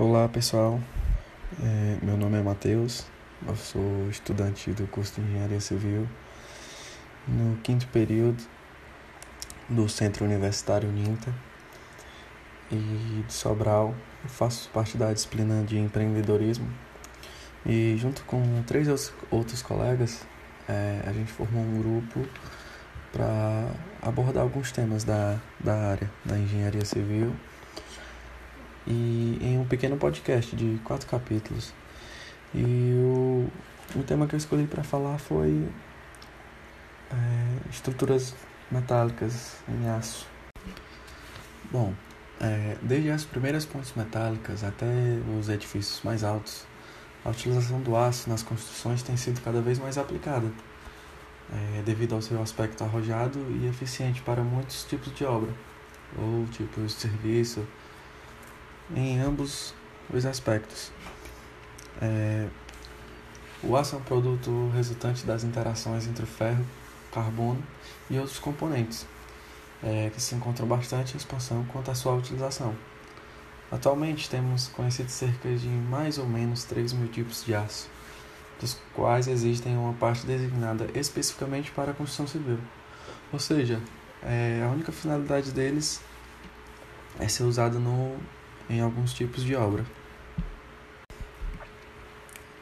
Olá pessoal, é, meu nome é Matheus, eu sou estudante do curso de Engenharia Civil. No quinto período do Centro Universitário Ninta e de Sobral. Eu faço parte da disciplina de empreendedorismo. E junto com três outros colegas é, a gente formou um grupo para abordar alguns temas da, da área da engenharia civil e em um pequeno podcast de quatro capítulos. E o, o tema que eu escolhi para falar foi é, estruturas metálicas em aço. Bom, é, desde as primeiras pontes metálicas até os edifícios mais altos, a utilização do aço nas construções tem sido cada vez mais aplicada, é, devido ao seu aspecto arrojado e eficiente para muitos tipos de obra, ou tipos de serviço, em ambos os aspectos. É, o aço é um produto resultante das interações entre ferro, carbono e outros componentes, é, que se encontram bastante em expansão quanto à sua utilização. Atualmente temos conhecido cerca de mais ou menos 3 mil tipos de aço, dos quais existem uma parte designada especificamente para a construção civil. Ou seja, é, a única finalidade deles é ser usado no em alguns tipos de obra.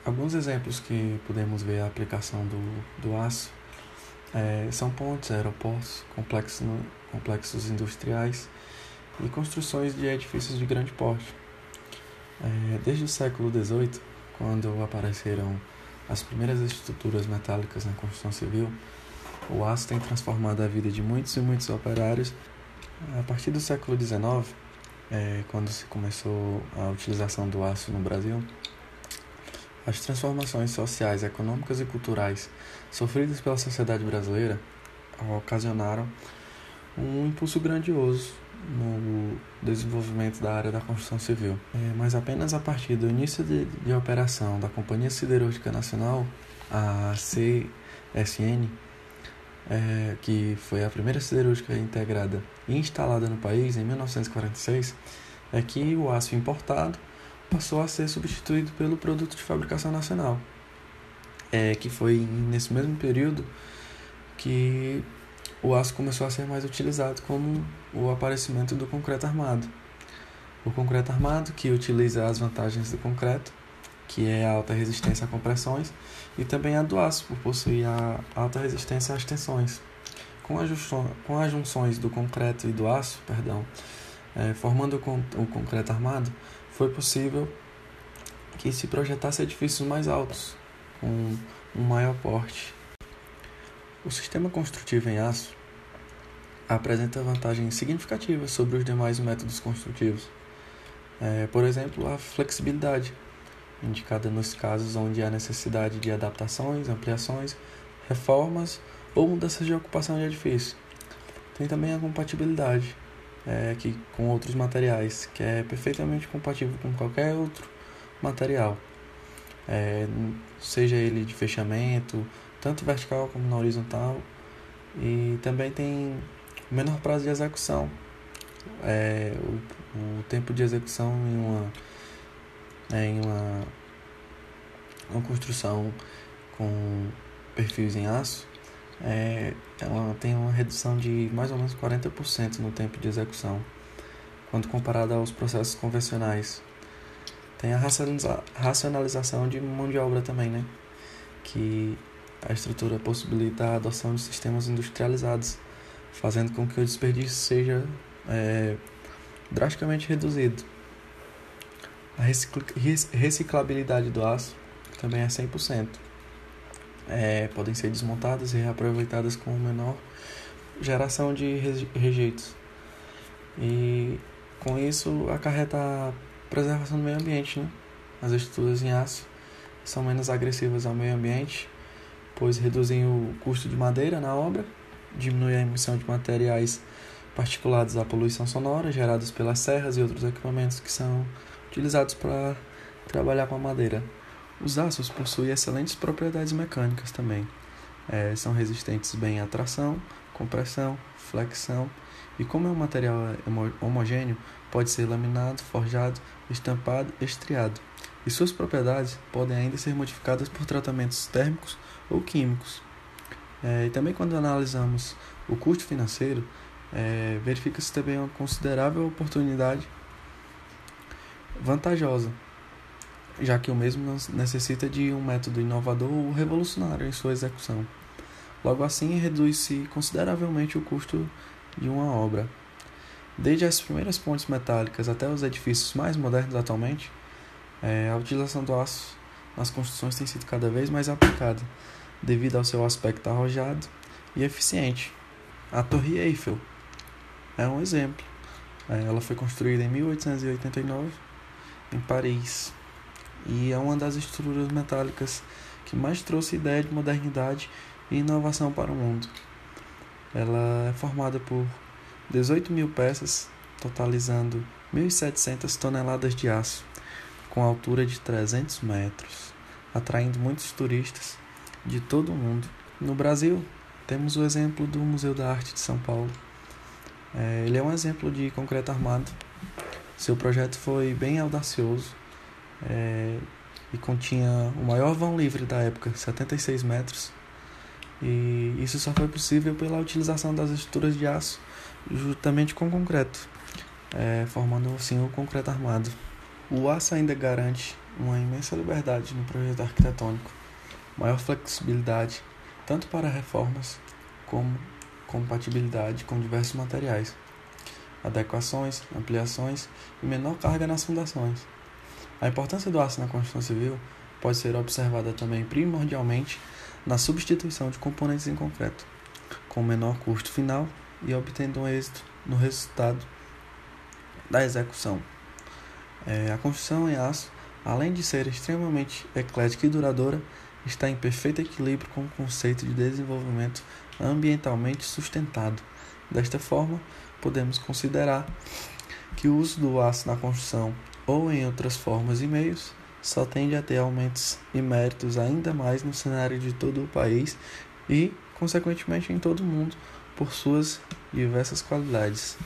Alguns exemplos que podemos ver a aplicação do, do aço é, são pontes, aeroportos, complexos, complexos industriais e construções de edifícios de grande porte. É, desde o século XVIII, quando apareceram as primeiras estruturas metálicas na construção civil, o aço tem transformado a vida de muitos e muitos operários. A partir do século XIX, é, quando se começou a utilização do aço no Brasil, as transformações sociais, econômicas e culturais sofridas pela sociedade brasileira ocasionaram um impulso grandioso no desenvolvimento da área da construção civil. É, mas apenas a partir do início de, de operação da Companhia Siderúrgica Nacional, a CSN, é, que foi a primeira siderúrgica integrada e instalada no país em 1946, é que o aço importado passou a ser substituído pelo produto de fabricação nacional. É, que foi nesse mesmo período que o aço começou a ser mais utilizado como o aparecimento do concreto armado. O concreto armado, que utiliza as vantagens do concreto, que é a alta resistência a compressões, e também a do aço, por possuir a alta resistência às tensões. Com, com as junções do concreto e do aço, perdão, é, formando o concreto armado, foi possível que se projetasse edifícios mais altos, com um maior porte. O sistema construtivo em aço apresenta vantagens significativas sobre os demais métodos construtivos. É, por exemplo, a flexibilidade, indicada nos casos onde há necessidade de adaptações, ampliações, reformas ou mudanças de ocupação de edifício. Tem também a compatibilidade é, que, com outros materiais, que é perfeitamente compatível com qualquer outro material, é, seja ele de fechamento, tanto vertical como na horizontal, e também tem menor prazo de execução. É, o, o tempo de execução em uma né, em uma, uma construção com perfis em aço, é, ela tem uma redução de mais ou menos 40% no tempo de execução, quando comparada aos processos convencionais. Tem a racionalização de mão de obra também, né? Que a estrutura possibilita a adoção de sistemas industrializados, fazendo com que o desperdício seja é, drasticamente reduzido. A reciclabilidade do aço também é 100%. É, podem ser desmontadas e reaproveitadas com menor geração de rejeitos. E com isso acarreta a preservação do meio ambiente. Né? As estruturas em aço são menos agressivas ao meio ambiente, pois reduzem o custo de madeira na obra, diminuem a emissão de materiais particulados à poluição sonora gerados pelas serras e outros equipamentos que são utilizados para trabalhar com a madeira. Os aços possuem excelentes propriedades mecânicas também. É, são resistentes bem à tração, compressão, flexão e como é um material homogêneo, pode ser laminado, forjado, estampado, estriado, e suas propriedades podem ainda ser modificadas por tratamentos térmicos ou químicos. É, e também quando analisamos o custo financeiro, é, verifica-se também uma considerável oportunidade vantajosa, já que o mesmo necessita de um método inovador ou revolucionário em sua execução. Logo assim, reduz-se consideravelmente o custo de uma obra. Desde as primeiras pontes metálicas até os edifícios mais modernos atualmente, é, a utilização do aço nas construções tem sido cada vez mais aplicada, devido ao seu aspecto arrojado e eficiente. A Torre Eiffel é um exemplo. É, ela foi construída em 1889 em Paris e é uma das estruturas metálicas que mais trouxe ideia de modernidade e inovação para o mundo. Ela é formada por 18 mil peças, totalizando 1.700 toneladas de aço, com altura de 300 metros, atraindo muitos turistas de todo o mundo. No Brasil, temos o exemplo do Museu da Arte de São Paulo. É, ele é um exemplo de concreto armado. Seu projeto foi bem audacioso é, e continha o maior vão livre da época, 76 metros. E isso só foi possível pela utilização das estruturas de aço juntamente com concreto, é, formando assim o concreto armado. O aço ainda garante uma imensa liberdade no projeto arquitetônico, maior flexibilidade tanto para reformas como compatibilidade com diversos materiais, adequações, ampliações e menor carga nas fundações. A importância do aço na construção civil pode ser observada também primordialmente na substituição de componentes em concreto, com menor custo final e obtendo um êxito no resultado da execução. É, a construção em aço, além de ser extremamente eclética e duradoura, está em perfeito equilíbrio com o conceito de desenvolvimento ambientalmente sustentado. Desta forma, podemos considerar que o uso do aço na construção ou em outras formas e meios só tende a ter aumentos e méritos ainda mais no cenário de todo o país e, consequentemente, em todo o mundo, por suas diversas qualidades.